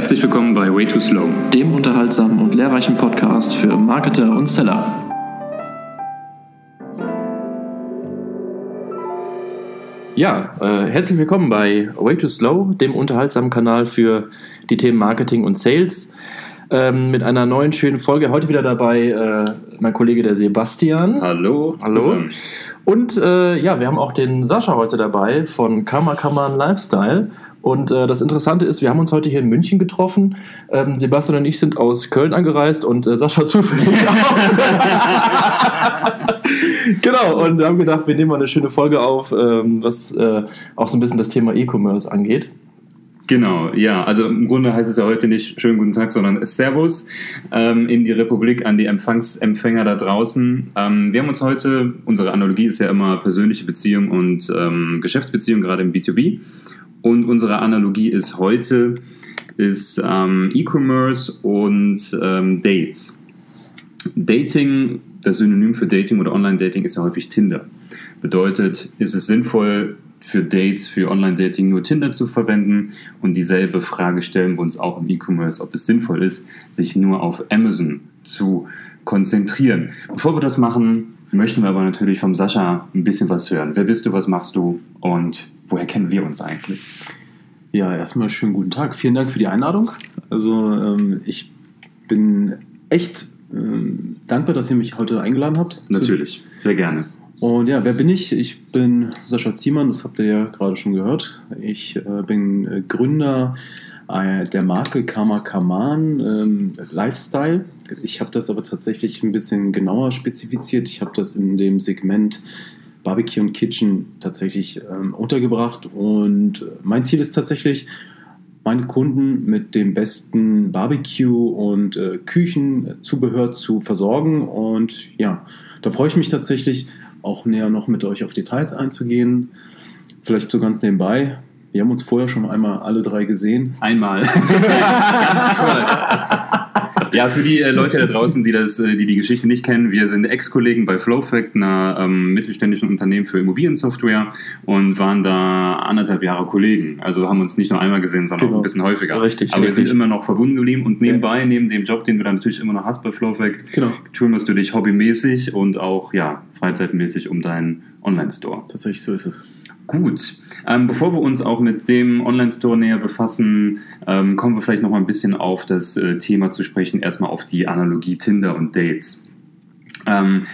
Herzlich willkommen bei Way Too Slow, dem unterhaltsamen und lehrreichen Podcast für Marketer und Seller. Ja, äh, herzlich willkommen bei Way Too Slow, dem unterhaltsamen Kanal für die Themen Marketing und Sales. Ähm, mit einer neuen schönen Folge. Heute wieder dabei äh, mein Kollege der Sebastian. Hallo. Hallo. Zusammen. Und äh, ja, wir haben auch den Sascha heute dabei von Karma Kaman Lifestyle. Und äh, das Interessante ist, wir haben uns heute hier in München getroffen. Ähm, Sebastian und ich sind aus Köln angereist und äh, Sascha zufällig auch. genau, und wir haben gedacht, wir nehmen mal eine schöne Folge auf, ähm, was äh, auch so ein bisschen das Thema E-Commerce angeht. Genau, ja. Also im Grunde heißt es ja heute nicht schönen guten Tag, sondern Servus ähm, in die Republik an die Empfangsempfänger da draußen. Ähm, wir haben uns heute, unsere Analogie ist ja immer persönliche Beziehung und ähm, Geschäftsbeziehung, gerade im B2B. Und unsere Analogie ist heute ist ähm, E-Commerce und ähm, Dates. Dating, das Synonym für Dating oder Online-Dating ist ja häufig Tinder. Bedeutet, ist es sinnvoll, für Dates, für Online-Dating nur Tinder zu verwenden und dieselbe Frage stellen wir uns auch im E-Commerce, ob es sinnvoll ist, sich nur auf Amazon zu konzentrieren. Bevor wir das machen, möchten wir aber natürlich vom Sascha ein bisschen was hören. Wer bist du, was machst du und woher kennen wir uns eigentlich? Ja, erstmal schönen guten Tag. Vielen Dank für die Einladung. Also ähm, ich bin echt ähm, dankbar, dass ihr mich heute eingeladen habt. Natürlich, sehr gerne. Und ja, wer bin ich? Ich bin Sascha Ziemann, das habt ihr ja gerade schon gehört. Ich äh, bin Gründer der Marke Kama Kaman ähm, Lifestyle. Ich habe das aber tatsächlich ein bisschen genauer spezifiziert. Ich habe das in dem Segment Barbecue und Kitchen tatsächlich ähm, untergebracht. Und mein Ziel ist tatsächlich, meine Kunden mit dem besten Barbecue und äh, Küchenzubehör zu versorgen. Und ja, da freue ich mich tatsächlich auch näher noch mit euch auf Details einzugehen. Vielleicht so ganz nebenbei. Wir haben uns vorher schon einmal alle drei gesehen. Einmal. ganz kurz. Ja, für die äh, Leute da draußen, die, das, äh, die die Geschichte nicht kennen, wir sind Ex-Kollegen bei Flowfact, einer ähm, mittelständischen Unternehmen für Immobiliensoftware und waren da anderthalb Jahre Kollegen. Also haben uns nicht nur einmal gesehen, sondern genau. auch ein bisschen häufiger. Richtig. Aber wir sind immer noch verbunden geblieben und nebenbei, ja. neben dem Job, den du dann natürlich immer noch hast bei Flowfact, genau. kümmerst du dich hobbymäßig und auch ja, freizeitmäßig um deinen Online-Store. Tatsächlich so ist es. Gut. Ähm, bevor wir uns auch mit dem Online-Store näher befassen, ähm, kommen wir vielleicht noch mal ein bisschen auf das äh, Thema zu sprechen. Erstmal auf die Analogie Tinder und Dates. Ähm,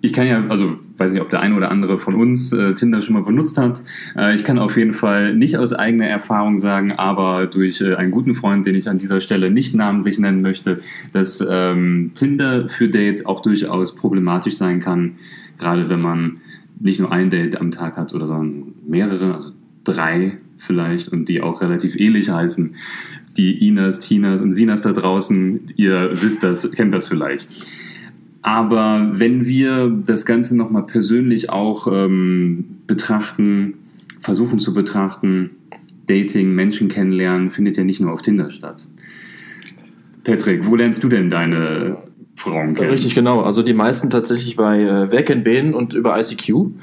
ich kann ja, also weiß nicht, ob der eine oder andere von uns äh, Tinder schon mal benutzt hat. Äh, ich kann auf jeden Fall nicht aus eigener Erfahrung sagen, aber durch äh, einen guten Freund, den ich an dieser Stelle nicht namentlich nennen möchte, dass ähm, Tinder für Dates auch durchaus problematisch sein kann, gerade wenn man nicht nur ein Date am Tag hat, oder sondern mehrere, also drei vielleicht und die auch relativ ähnlich heißen. Die Inas, Tinas und Sinas da draußen, ihr wisst das, kennt das vielleicht. Aber wenn wir das Ganze nochmal persönlich auch ähm, betrachten, versuchen zu betrachten, Dating, Menschen kennenlernen, findet ja nicht nur auf Tinder statt. Patrick, wo lernst du denn deine Frauen kennen. Richtig, genau. Also die meisten tatsächlich bei äh, Wer kennt wen und über ICQ.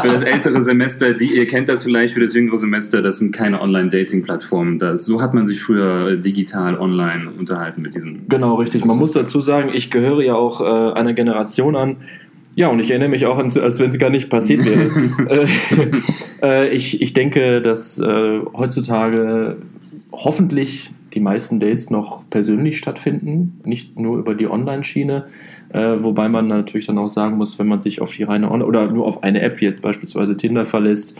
für das ältere Semester, die, ihr kennt das vielleicht, für das jüngere Semester, das sind keine Online-Dating-Plattformen. So hat man sich früher digital online unterhalten mit diesen. Genau, richtig. Man muss dazu sagen, ich gehöre ja auch äh, einer Generation an, ja, und ich erinnere mich auch, als, als wenn es gar nicht passiert wäre. äh, äh, ich, ich denke, dass äh, heutzutage hoffentlich die meisten Dates noch persönlich stattfinden, nicht nur über die Online-Schiene. Äh, wobei man natürlich dann auch sagen muss, wenn man sich auf die reine Online oder nur auf eine App wie jetzt beispielsweise Tinder verlässt,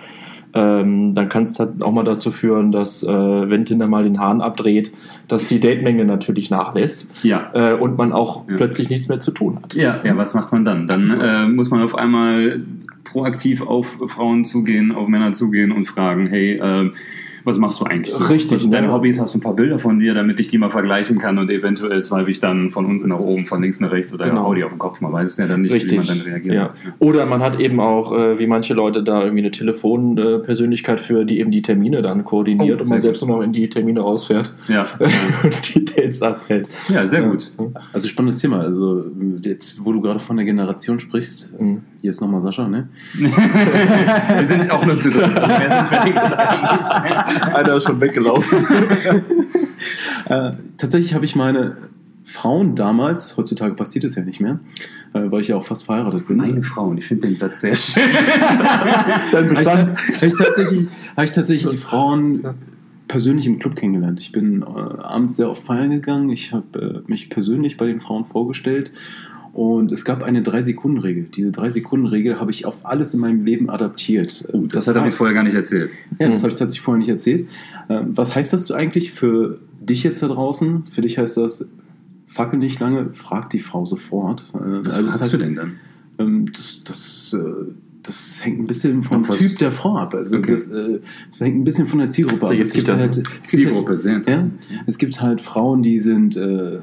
ähm, dann kann es halt auch mal dazu führen, dass, äh, wenn Tinder mal den Hahn abdreht, dass die Datemenge natürlich nachlässt ja. äh, und man auch ja. plötzlich nichts mehr zu tun hat. Ja, ja was macht man dann? Dann äh, muss man auf einmal proaktiv auf Frauen zugehen, auf Männer zugehen und fragen, hey, äh, was machst du eigentlich so? Richtig. Also deine Hobbys, hast du ein paar Bilder von dir, damit ich die mal vergleichen kann und eventuell swipe ich dann von unten nach oben, von links nach rechts oder genau. hau die auf den Kopf. Man weiß es ja dann nicht, Richtig. wie man dann reagiert. Ja. Oder man hat eben auch, äh, wie manche Leute da irgendwie eine Telefonpersönlichkeit für, die eben die Termine dann koordiniert oh, und man selbst nur noch in die Termine rausfährt ja. und die Dates abhält. Ja, sehr gut. Also spannendes Thema. Also jetzt, wo du gerade von der Generation sprichst, mhm Hier ist nochmal Sascha, ne? wir sind auch nur zu dritt. Einer ist schon weggelaufen. Äh, tatsächlich habe ich meine Frauen damals, heutzutage passiert es ja nicht mehr, äh, weil ich ja auch fast verheiratet bin. Meine Frauen, ich finde den Satz sehr schön. Dein Habe ich, Bestand. hab ich, tatsächlich, hab ich tatsächlich die Frauen persönlich im Club kennengelernt. Ich bin äh, abends sehr oft feiern gegangen. Ich habe äh, mich persönlich bei den Frauen vorgestellt. Und es gab eine Drei-Sekunden-Regel. Diese Drei-Sekunden-Regel habe ich auf alles in meinem Leben adaptiert. Äh, Das, hat er heißt- vorher gar nicht erzählt. Ja, das habe ich tatsächlich vorher nicht erzählt. Ähm, was heißt das eigentlich für dich jetzt da draußen? Für dich heißt das, fackel nicht lange, frag die Frau sofort. Äh, Was also fragst hat- du denn dann? ähm, das, das, äh, das hängt ein bisschen vom Ach? Typ der Frau ab. Also Okay. das, äh, das hängt ein bisschen von der Zielgruppe ab. Es gibt, halt, es, gibt Zielgruppe, sehr halt, ja, es gibt halt Frauen, die sind äh,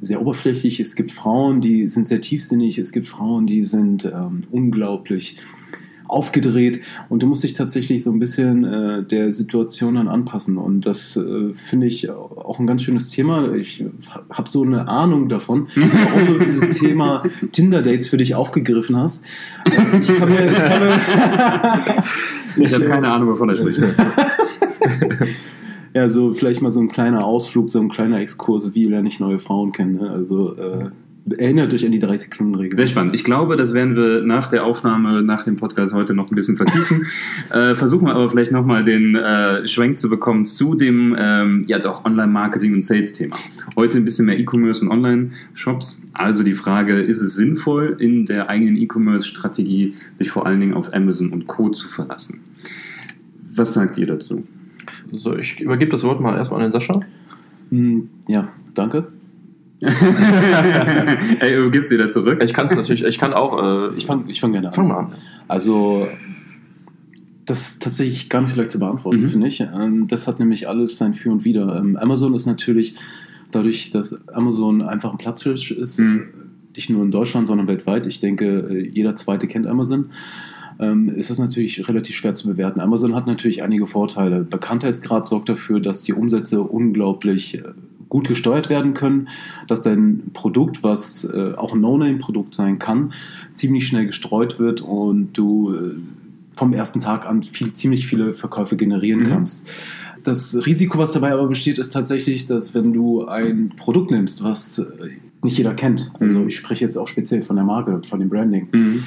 sehr oberflächlich. Es gibt Frauen, die sind sehr tiefsinnig. Es gibt Frauen, die sind ähm, unglaublich aufgedreht und du musst dich tatsächlich so ein bisschen äh, der Situation dann anpassen und das äh, finde ich auch ein ganz schönes Thema. Ich habe so eine Ahnung davon, warum du dieses Thema Tinder-Dates für dich aufgegriffen hast. Äh, ich kann mir, ich kann mir Ich habe keine Ahnung, wovon er spricht. ja, so vielleicht mal so ein kleiner Ausflug, so ein kleiner Exkurs, wie lerne ich neue Frauen kennen. Ne? Also äh, erinnert euch an die 30-Sekunden-Regel. Sehr spannend. Ich glaube, das werden wir nach der Aufnahme, nach dem Podcast heute noch ein bisschen vertiefen. äh, versuchen wir aber vielleicht nochmal den äh, Schwenk zu bekommen zu dem, ähm, ja doch, Online-Marketing- und Sales-Thema. Heute ein bisschen mehr E-Commerce und Online-Shops. Also die Frage, ist es sinnvoll, in der eigenen E-Commerce-Strategie sich vor allen Dingen auf Amazon und Co. zu verlassen? Was sagt ihr dazu? So, ich übergebe das Wort mal erstmal an den Sascha. Hm, ja, danke. Ey, gibt's wieder zurück? Ich kann es natürlich, ich kann auch, äh, Ich fange ich fang gerne an. fang mal an. Also, das ist tatsächlich gar nicht so leicht zu beantworten, Mhm. finde ich. Ähm, Das hat nämlich alles sein Für und Wider. Ähm, Amazon ist natürlich, dadurch, dass Amazon einfach ein Platzhirsch ist, Mhm. nicht nur in Deutschland, sondern weltweit, ich denke, äh, jeder Zweite kennt Amazon, ähm, ist es natürlich relativ schwer zu bewerten. Amazon hat natürlich einige Vorteile. Bekanntheitsgrad sorgt dafür, dass die Umsätze unglaublich äh, gut gesteuert werden können, dass dein Produkt, was äh, auch ein No-Name-Produkt sein kann, ziemlich schnell gestreut wird und du äh, vom ersten Tag an viel, ziemlich viele Verkäufe generieren Mhm. kannst. Das Risiko, was dabei aber besteht, ist tatsächlich, dass wenn du ein Produkt nimmst, was äh, nicht jeder kennt, also Mhm. ich spreche jetzt auch speziell von der Marke von dem Branding, Mhm.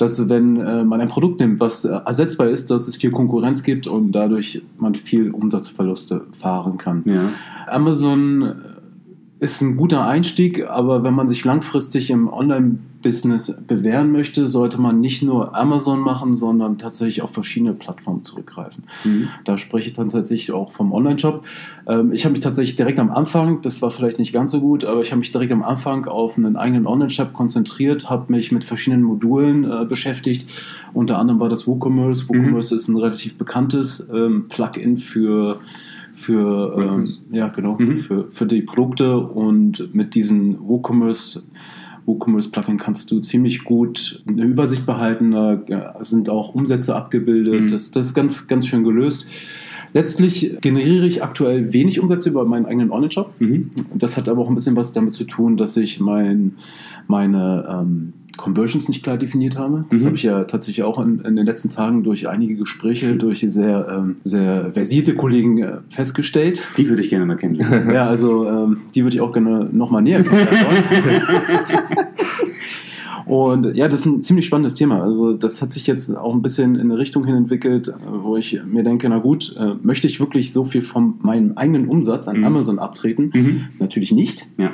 Dass wenn äh, man ein Produkt nimmt, was äh, ersetzbar ist, dass es viel Konkurrenz gibt und dadurch man viel Umsatzverluste fahren kann. Ja. Amazon ist ein guter Einstieg, aber wenn man sich langfristig im Online-Business bewähren möchte, sollte man nicht nur Amazon machen, sondern tatsächlich auf verschiedene Plattformen zurückgreifen. Mhm. Da spreche ich dann tatsächlich auch vom Online-Shop. Ähm, ich habe mich tatsächlich direkt am Anfang, das war vielleicht nicht ganz so gut, aber ich habe mich direkt am Anfang auf einen eigenen Online-Shop konzentriert, habe mich mit verschiedenen Modulen äh, beschäftigt. Unter anderem war das WooCommerce. WooCommerce ist ein relativ bekanntes ähm, Plugin für für, ähm, ja, genau, Mhm. für, für die Produkte und mit diesen WooCommerce WooCommerce-Plugin kannst du ziemlich gut eine Übersicht behalten. Da ja, sind auch Umsätze abgebildet. Mhm. Das, das ist ganz, ganz schön gelöst. Letztlich generiere ich aktuell wenig Umsätze über meinen eigenen Online-Shop. Mhm. Das hat aber auch ein bisschen was damit zu tun, dass ich mein, meine ähm, Conversions nicht klar definiert habe. Das Mhm. habe ich ja tatsächlich auch in, in den letzten Tagen durch einige Gespräche, durch sehr, ähm, sehr versierte Kollegen äh, festgestellt. Die würde ich gerne mal kennenlernen. Ja, also ähm, die würde ich auch gerne nochmal näher kennenlernen. Und ja, das ist ein ziemlich spannendes Thema. Also das hat sich jetzt auch ein bisschen in eine Richtung hin entwickelt, wo ich mir denke, na gut, äh, möchte ich wirklich so viel von meinem eigenen Umsatz an Mhm. Amazon abtreten? Mhm. Natürlich nicht. Ja.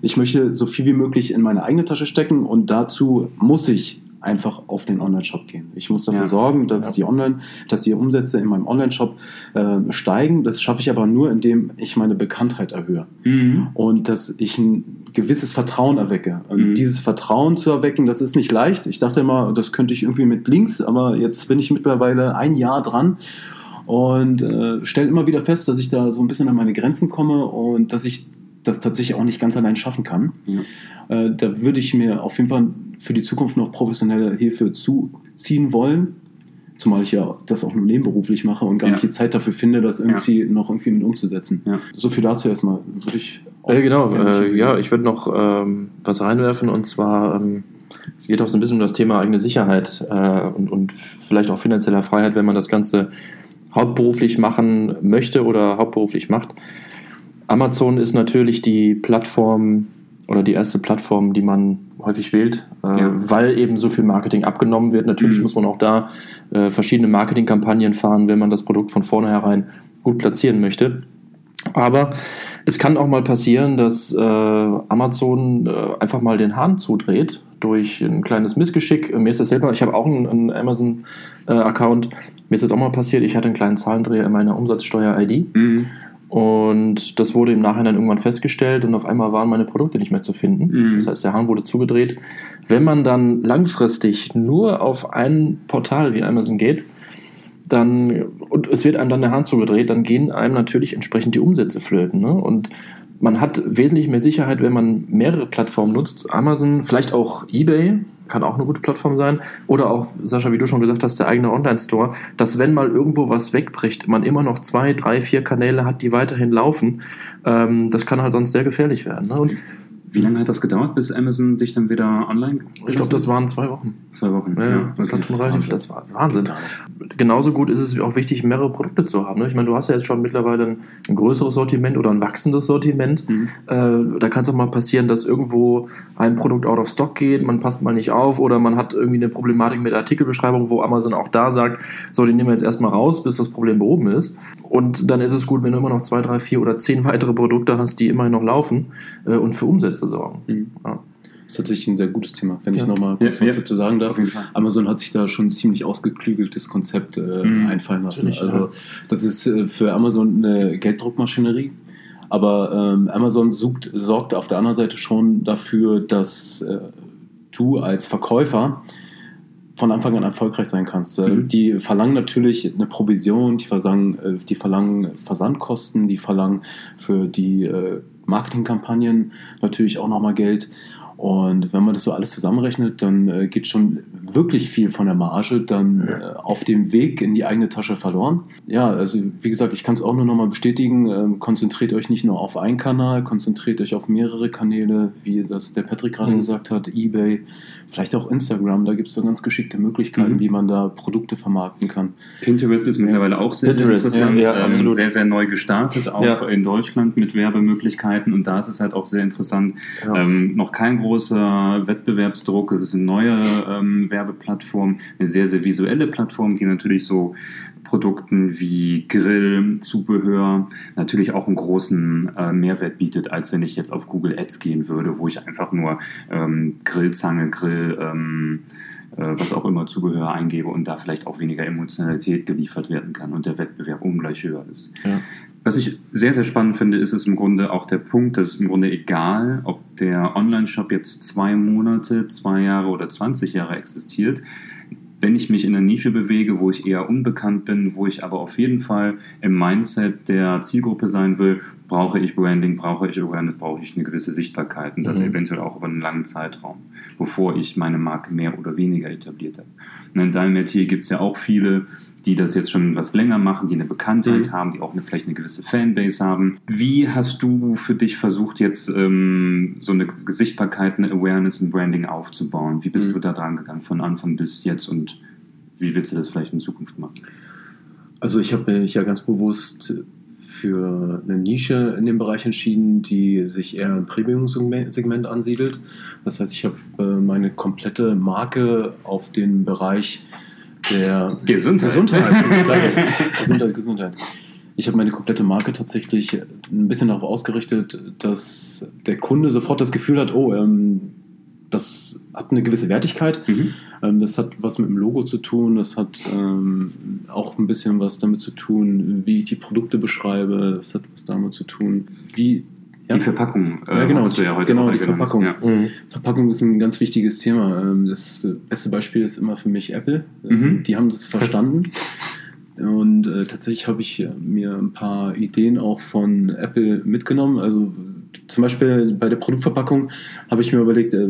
Ich möchte so viel wie möglich in meine eigene Tasche stecken und dazu muss ich einfach auf den Online-Shop gehen. Ich muss dafür Ja. sorgen, dass Ja. die Online, dass die Umsätze in meinem Online-Shop äh, steigen. Das schaffe ich aber nur, indem ich meine Bekanntheit erhöhe Mhm. und dass ich ein gewisses Vertrauen erwecke. Und Mhm. dieses Vertrauen zu erwecken, das ist nicht leicht. Ich dachte immer, das könnte ich irgendwie mit Links, aber jetzt bin ich mittlerweile ein Jahr dran und äh, stelle immer wieder fest, dass ich da so ein bisschen an meine Grenzen komme und dass ich das tatsächlich auch nicht ganz allein schaffen kann. Ja. Äh, da würde ich mir auf jeden Fall für die Zukunft noch professionelle Hilfe zuziehen wollen. Zumal ich ja das auch nur nebenberuflich mache und gar Ja. nicht die Zeit dafür finde, das irgendwie noch irgendwie mit umzusetzen. Ja. So viel dazu erstmal. Würde ich Äh, genau, äh, ja, ich würde noch ähm, was reinwerfen und zwar, ähm, es geht auch so ein bisschen um das Thema eigene Sicherheit äh, und, und vielleicht auch finanzieller Freiheit, wenn man das Ganze hauptberuflich machen möchte oder hauptberuflich macht. Amazon ist natürlich die Plattform oder die erste Plattform, die man häufig wählt, äh, ja. weil eben so viel Marketing abgenommen wird. Natürlich mhm. muss man auch da äh, verschiedene Marketingkampagnen fahren, wenn man das Produkt von vornherein gut platzieren möchte. Aber es kann auch mal passieren, dass äh, Amazon äh, einfach mal den Hahn zudreht durch ein kleines Missgeschick. Mir ist das selber, ich habe auch einen, einen Amazon-Account. Äh, Mir ist das auch mal passiert, ich hatte einen kleinen Zahlendreher in meiner Umsatzsteuer-ID. Mhm. Und das wurde im Nachhinein irgendwann festgestellt und auf einmal waren meine Produkte nicht mehr zu finden. Mhm. Das heißt, der Hahn wurde zugedreht. Wenn man dann langfristig nur auf ein Portal wie Amazon geht, dann, und es wird einem dann der Hahn zugedreht, dann gehen einem natürlich entsprechend die Umsätze flöten. Ne? Und man hat wesentlich mehr Sicherheit, wenn man mehrere Plattformen nutzt. Amazon, vielleicht auch eBay, kann auch eine gute Plattform sein. Oder auch, Sascha, wie du schon gesagt hast, der eigene Online-Store, dass wenn mal irgendwo was wegbricht, man immer noch zwei, drei, vier Kanäle hat, die weiterhin laufen. Ähm, das kann halt sonst sehr gefährlich werden. Ne? Und wie lange hat das gedauert, bis Amazon dich dann wieder online? Ich glaube, das waren zwei Wochen. Zwei Wochen. Ja, ja. das hat schon relativ. Das war Wahnsinn. Genauso gut ist es auch wichtig, mehrere Produkte zu haben. Ne? Ich meine, du hast ja jetzt schon mittlerweile ein, ein größeres Sortiment oder ein wachsendes Sortiment. Mhm. Äh, da kann es auch mal passieren, dass irgendwo ein Produkt out of stock geht, man passt mal nicht auf oder man hat irgendwie eine Problematik mit der Artikelbeschreibung, wo Amazon auch da sagt, so, den nehmen wir jetzt erstmal raus, bis das Problem behoben ist. Und dann ist es gut, wenn du immer noch zwei, drei, vier oder zehn weitere Produkte hast, die immerhin noch laufen äh, und für Umsätze sorgen. Mhm. Ja. Das ist tatsächlich ein sehr gutes Thema, wenn ja. ich nochmal kurz ja, was dazu sagen darf. Amazon hat sich da schon ein ziemlich ausgeklügeltes Konzept äh, mhm. einfallen lassen. Natürlich, also das ist äh, für Amazon eine Gelddruckmaschinerie. Aber ähm, Amazon sucht, sorgt auf der anderen Seite schon dafür, dass äh, du als Verkäufer von Anfang an erfolgreich sein kannst. Äh, mhm. Die verlangen natürlich eine Provision, die verlangen, äh, die verlangen Versandkosten, die verlangen für die äh, Marketingkampagnen natürlich auch nochmal Geld. Und wenn man das so alles zusammenrechnet, dann äh, geht schon wirklich viel von der Marge dann äh, auf dem Weg in die eigene Tasche verloren. Ja, also wie gesagt, ich kann es auch nur nochmal bestätigen. Ähm, konzentriert euch nicht nur auf einen Kanal, konzentriert euch auf mehrere Kanäle, wie das der Patrick gerade mhm. gesagt hat, eBay, vielleicht auch Instagram. Da gibt es so ganz geschickte Möglichkeiten, mhm. wie man da Produkte vermarkten kann. Pinterest ist mittlerweile auch sehr, Pinterest, sehr interessant, ja, ja, ähm, sehr, sehr neu gestartet, auch ja. in Deutschland mit Werbemöglichkeiten. Und da ist es halt auch sehr interessant. Ähm, noch kein großer Wettbewerbsdruck. Es ist eine neue ähm, Werbeplattform, eine sehr, sehr visuelle Plattform, die natürlich so Produkten wie Grill, Zubehör natürlich auch einen großen äh, Mehrwert bietet, als wenn ich jetzt auf Google Ads gehen würde, wo ich einfach nur ähm, Grillzange, Grill, ähm, äh, was auch immer Zubehör eingebe und da vielleicht auch weniger Emotionalität geliefert werden kann und der Wettbewerb ungleich höher ist. Ja. Was ich sehr, sehr spannend finde, ist es im Grunde auch der Punkt, dass im Grunde egal, ob der Online-Shop jetzt zwei Monate, zwei Jahre oder 20 Jahre existiert, wenn ich mich in einer Nische bewege, wo ich eher unbekannt bin, wo ich aber auf jeden Fall im Mindset der Zielgruppe sein will, brauche ich Branding, brauche ich Awareness, brauche ich eine gewisse Sichtbarkeit und das mhm. eventuell auch über einen langen Zeitraum, bevor ich meine Marke mehr oder weniger etabliert habe. Und in deinem Metier gibt es ja auch viele, die das jetzt schon was länger machen, die eine Bekanntheit mhm. haben, die auch eine, vielleicht eine gewisse Fanbase haben. Wie hast du für dich versucht, jetzt ähm, so eine Sichtbarkeit, eine Awareness und Branding aufzubauen? Wie bist mhm. du da dran gegangen von Anfang bis jetzt und wie willst du das vielleicht in Zukunft machen? Also ich habe mich ja ganz bewusst für eine Nische in dem Bereich entschieden, die sich eher im Premium-Segment ansiedelt. Das heißt, ich habe äh, meine komplette Marke auf den Bereich der Gesundheit. Gesundheit, Gesundheit, Gesundheit, Gesundheit. Ich habe meine komplette Marke tatsächlich ein bisschen darauf ausgerichtet, dass der Kunde sofort das Gefühl hat, oh, ähm, das hat eine gewisse Wertigkeit. Mhm. Ähm, das hat was mit dem Logo zu tun. Das hat ähm, auch ein bisschen was damit zu tun, wie ich die Produkte beschreibe. Das hat was damit zu tun, wie ja. Die Verpackung, äh, ja, genau, du ja heute genau die Verpackung. Ja. Mhm. Verpackung ist ein ganz wichtiges Thema. Ähm, das beste Beispiel ist immer für mich Apple. Ähm, mhm. Die haben das verstanden. Und äh, tatsächlich habe ich mir ein paar Ideen auch von Apple mitgenommen. Also zum Beispiel bei der Produktverpackung habe ich mir überlegt, äh,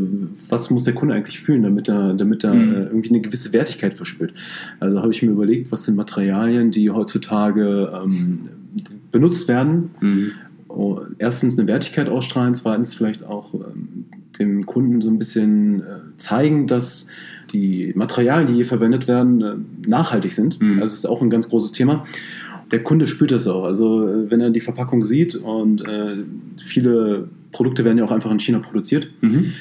was muss der Kunde eigentlich fühlen, damit er, damit er mhm. Äh, irgendwie eine gewisse Wertigkeit verspürt. Also habe ich mir überlegt, was sind Materialien, die heutzutage ähm, benutzt werden. Mhm. Oh, erstens eine Wertigkeit ausstrahlen, zweitens vielleicht auch ähm, dem Kunden so ein bisschen äh, zeigen, dass die Materialien, die hier verwendet werden, äh, nachhaltig sind. Mhm. Das ist auch ein ganz großes Thema. Der Kunde spürt das auch. Also äh, wenn er die Verpackung sieht und äh, viele Produkte werden ja auch einfach in China produziert, Mhm.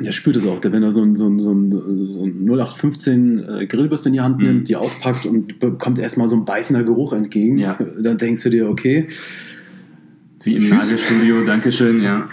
der spürt es auch. Der, wenn er so ein, so ein, so ein, so ein 0815 äh, Grillbürste in die Hand Mhm. nimmt, die auspackt und bekommt erstmal so ein beißender Geruch entgegen, Ja. dann denkst du dir, okay, Wie im Tschüss. Nagelstudio, Dankeschön, ja.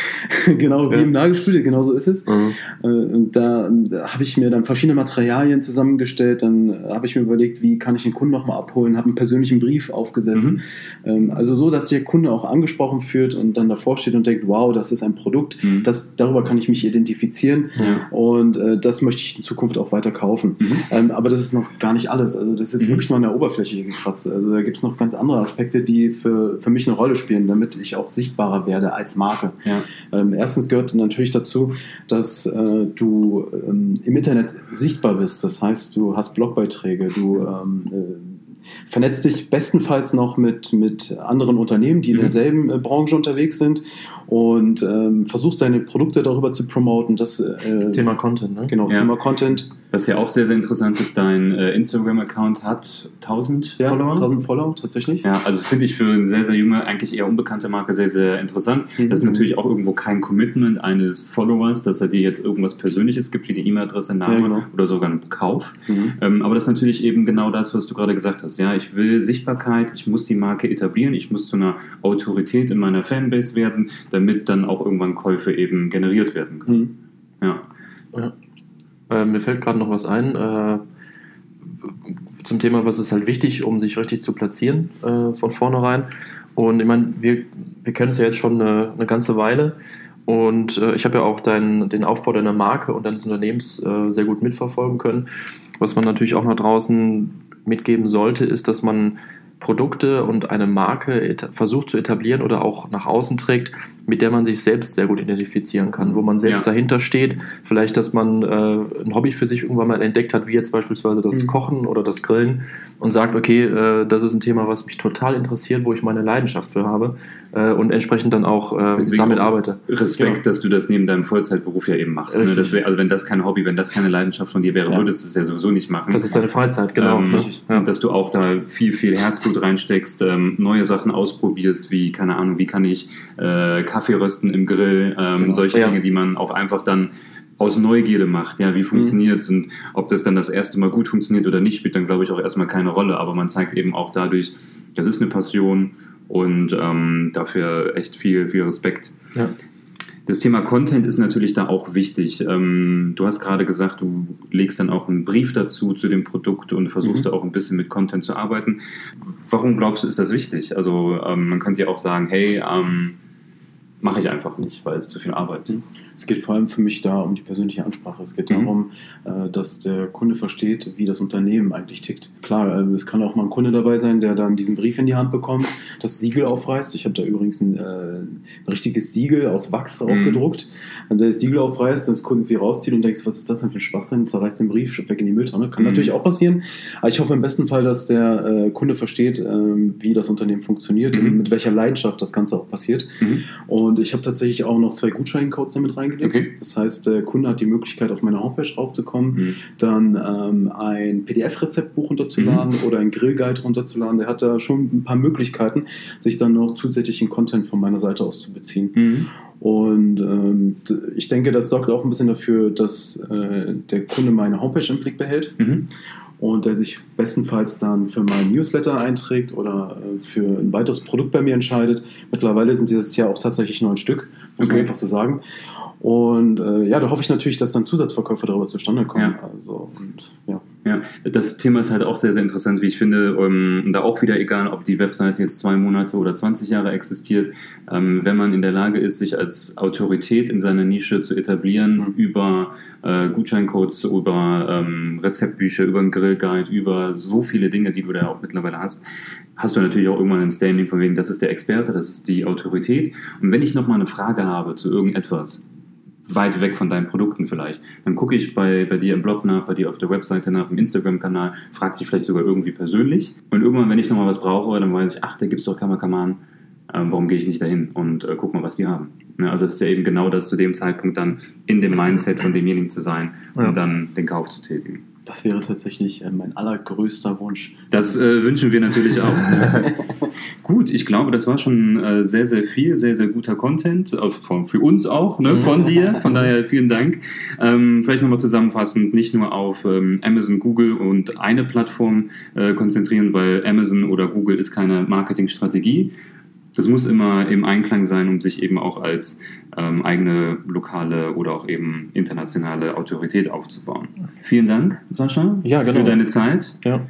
genau wie Ja. im Nagelstudio, genau so ist es. Mhm. Äh, Und da, da habe ich mir dann verschiedene Materialien zusammengestellt. Dann äh, habe ich mir überlegt, wie kann ich den Kunden nochmal abholen, habe einen persönlichen Brief aufgesetzt. Mhm. Ähm, Also so, dass der Kunde auch angesprochen fühlt und dann davor steht und denkt, wow, das ist ein Produkt, Mhm. das, darüber kann ich mich identifizieren. Ja. Und äh, das möchte ich in Zukunft auch weiter kaufen. Mhm. Ähm, aber das ist noch gar nicht alles. Also das ist Mhm. wirklich nur an der Oberfläche gekratzt. Also da gibt es noch ganz andere Aspekte, die für, für mich eine Rolle spielen, damit ich auch sichtbarer werde als Marke. Ja. Ähm, erstens gehört natürlich dazu, dass äh, du ähm, im Internet sichtbar bist. Das heißt, du hast Blogbeiträge, du ähm, äh, vernetzt dich bestenfalls noch mit, mit anderen Unternehmen, die in Mhm. derselben äh, Branche unterwegs sind und ähm, versuchst deine Produkte darüber zu promoten. Das äh, Thema Content, ne? genau Ja. Thema Content. Was ja auch sehr, sehr interessant ist, dein äh, Instagram-Account hat 1000 Ja, Follower. 1000 Follower tatsächlich. Ja, also finde ich für eine sehr, sehr junge, eigentlich eher unbekannte Marke sehr, sehr interessant. Mhm. Das ist natürlich auch irgendwo kein Commitment eines Followers, dass er dir jetzt irgendwas Persönliches gibt, wie die E-Mail-Adresse, Name Ja, genau. oder sogar einen Kauf. Mhm. Ähm, aber das ist natürlich eben genau das, was du gerade gesagt hast. Ja, ich will Sichtbarkeit, ich muss die Marke etablieren, ich muss zu einer Autorität in meiner Fanbase werden, damit dann auch irgendwann Käufe eben generiert werden können. Mhm. Ja. Äh, mir fällt gerade noch was ein. Äh, zum Thema, was ist halt wichtig, um sich richtig zu platzieren äh, von vornherein. Und ich meine, wir, wir kennen es ja jetzt schon eine, eine ganze Weile. Und äh, ich habe ja auch dein, den Aufbau deiner Marke und deines Unternehmens äh, sehr gut mitverfolgen können. Was man natürlich auch nach draußen mitgeben sollte, ist, dass man Produkte und eine Marke versucht zu etablieren oder auch nach außen trägt, mit der man sich selbst sehr gut identifizieren kann, wo man selbst Ja. dahinter steht. Vielleicht, dass man äh, ein Hobby für sich irgendwann mal entdeckt hat, wie jetzt beispielsweise das Mhm. Kochen oder das Grillen und sagt, okay, äh, das ist ein Thema, was mich total interessiert, wo ich meine Leidenschaft für habe äh, und entsprechend dann auch äh, damit arbeite. Respekt, Genau. dass du das neben deinem Vollzeitberuf ja eben machst. Ne? Wär, also wenn das kein Hobby, wenn das keine Leidenschaft von dir wäre, Ja. würdest du es ja sowieso nicht machen. Das ist deine Freizeit, genau. Ähm, ja. Dass du auch da viel, viel Herzblut reinsteckst, ähm, neue Sachen ausprobierst, wie, keine Ahnung, wie kann ich äh, Kaffee rösten im Grill, ähm, Genau. solche Ja. Dinge, die man auch einfach dann aus Neugierde macht. Ja, wie funktioniert's und ob das dann das erste Mal gut funktioniert oder nicht, spielt dann, glaube ich, auch erstmal keine Rolle. Aber man zeigt eben auch dadurch, das ist eine Passion und ähm, dafür echt viel, viel Respekt. Ja. Das Thema Content ist natürlich da auch wichtig. Ähm, du hast gerade gesagt, du legst dann auch einen Brief dazu zu dem Produkt und versuchst Mhm. da auch ein bisschen mit Content zu arbeiten. Warum glaubst du, ist das wichtig? Also ähm, man könnte ja auch sagen, hey, ähm, mache ich einfach nicht, weil es zu viel Arbeit. Mhm. Es geht vor allem für mich da um die persönliche Ansprache. Es geht Mhm. darum, äh, dass der Kunde versteht, wie das Unternehmen eigentlich tickt. Klar, äh, es kann auch mal ein Kunde dabei sein, der dann diesen Brief in die Hand bekommt, das Siegel aufreißt. Ich habe da übrigens ein, äh, ein richtiges Siegel aus Wachs Mhm. draufgedruckt. Wenn der das Siegel aufreißt, dann das Kunde irgendwie rauszieht und denkst, was ist das denn für ein Schwachsinn? Zerreißt den Brief, schüttet weg in die Mülltonne. Kann Mhm. natürlich auch passieren. Aber ich hoffe im besten Fall, dass der äh, Kunde versteht, ähm, wie das Unternehmen funktioniert Mhm. und mit welcher Leidenschaft das Ganze auch passiert. Mhm. Und ich habe tatsächlich auch noch zwei Gutscheincodes damit reingelegt. Okay. Das heißt, der Kunde hat die Möglichkeit, auf meine Homepage raufzukommen, Mhm. dann ähm, ein PDF-Rezeptbuch runterzuladen oder ein Grillguide runterzuladen. Der hat da schon ein paar Möglichkeiten, sich dann noch zusätzlichen Content von meiner Seite aus zu beziehen. Mhm. Und ähm, ich denke, das sorgt auch ein bisschen dafür, dass äh, der Kunde meine Homepage im Blick behält Mhm. Und der sich bestenfalls dann für meinen Newsletter einträgt oder äh, für ein weiteres Produkt bei mir entscheidet. Mittlerweile sind dieses Jahr auch tatsächlich neun Stück, muss man Okay. einfach so sagen. Und äh, ja, da hoffe ich natürlich, dass dann Zusatzverkäufe darüber zustande kommen. Ja. Also, und, ja. Ja, das Thema ist halt auch sehr, sehr interessant, wie ich finde. Ähm, da auch wieder egal, ob die Webseite jetzt zwei Monate oder 20 Jahre existiert. Ähm, wenn man in der Lage ist, sich als Autorität in seiner Nische zu etablieren, Mhm. über äh, Gutscheincodes, über ähm, Rezeptbücher, über einen Grillguide, über so viele Dinge, die du da auch mittlerweile hast, hast du natürlich auch irgendwann ein Standing von wegen, das ist der Experte, das ist die Autorität. Und wenn ich nochmal eine Frage habe zu irgendetwas, weit weg von deinen Produkten vielleicht. Dann gucke ich bei, bei dir im Blog nach, bei dir auf der Webseite nach, im Instagram-Kanal, frage dich vielleicht sogar irgendwie persönlich. Und irgendwann, wenn ich nochmal was brauche, dann weiß ich, ach, da gibt's doch Kamakaman. Ähm, warum gehe ich nicht dahin und äh, guck mal, was die haben. Ne, also das ist ja eben genau das, zu dem Zeitpunkt dann in dem Mindset von demjenigen zu sein und Ja. dann den Kauf zu tätigen. Das wäre tatsächlich äh, mein allergrößter Wunsch. Das äh, wünschen wir natürlich auch. Gut, ich glaube, das war schon äh, sehr, sehr viel, sehr, sehr guter Content, äh, von, für uns auch, ne, von dir. Von daher vielen Dank. Ähm, vielleicht nochmal zusammenfassend, nicht nur auf ähm, Amazon, Google und eine Plattform äh, konzentrieren, weil Amazon oder Google ist keine Marketingstrategie. Das muss immer im Einklang sein, um sich eben auch als ähm, eigene lokale oder auch eben internationale Autorität aufzubauen. Vielen Dank, Sascha, Ja, genau. für deine Zeit. Ja.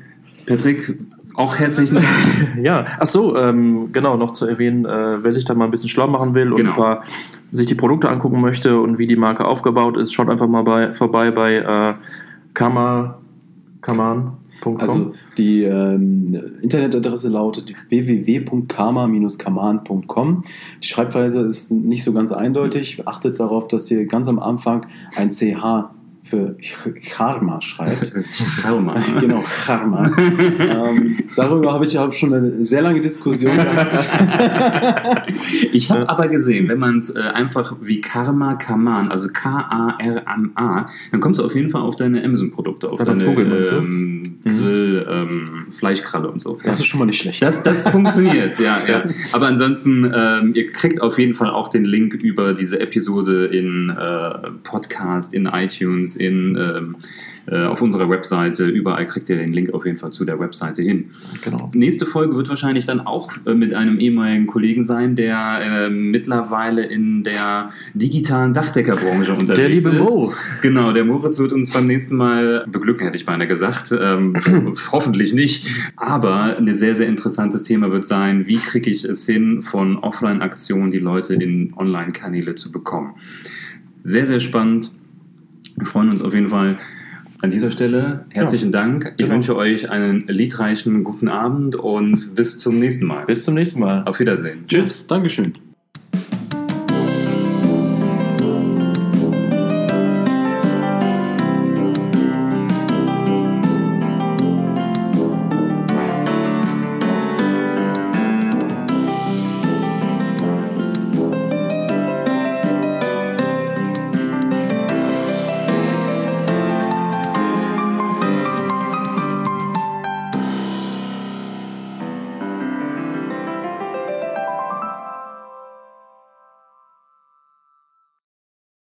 Patrick, auch herzlichen Dank. Ja, ach so, ähm, genau, noch zu erwähnen, äh, wer sich da mal ein bisschen schlau machen will und Genau. ein paar, sich die Produkte angucken möchte und wie die Marke aufgebaut ist, schaut einfach mal bei, vorbei bei äh, Kama, kaman.com. Also die ähm, Internetadresse lautet www.karma-kaman.com. Die Schreibweise ist nicht so ganz eindeutig. Achtet darauf, dass ihr ganz am Anfang ein CH für Karma schreibt. Karma. genau, Karma. ähm, darüber habe ich auch schon eine sehr lange Diskussion gehabt. Ich habe aber gesehen, wenn man es äh, einfach wie Karma Kaman, also K-A-R-M-A, dann kommst du auf jeden Fall auf deine Amazon-Produkte, auf Ja, deine du? ähm, Grill, ähm, Fleischkralle und so. Das ist schon mal nicht schlecht. Das, das funktioniert, ja, ja. Aber ansonsten, ähm, ihr kriegt auf jeden Fall auch den Link über diese Episode in äh, Podcast, in iTunes, in, ähm, äh, auf unserer Webseite. Überall kriegt ihr den Link auf jeden Fall zu der Webseite hin. genau. Nächste Folge wird wahrscheinlich dann auch äh, mit einem ehemaligen Kollegen sein, der äh, mittlerweile in der digitalen Dachdeckerbranche unterwegs Der liebe ist. Mo. Genau, der Moritz wird uns beim nächsten Mal beglücken, hätte ich beinahe gesagt. Ähm, hoffentlich nicht. Aber ein sehr, sehr interessantes Thema wird sein, wie kriege ich es hin, von Offline-Aktionen die Leute in Online-Kanäle zu bekommen. Sehr, sehr spannend. Wir freuen uns auf jeden Fall. An dieser Stelle herzlichen Dank. Ich genau. wünsche euch einen liedreichen guten Abend und bis zum nächsten Mal. Bis zum nächsten Mal. Auf Wiedersehen. Tschüss. Dankeschön.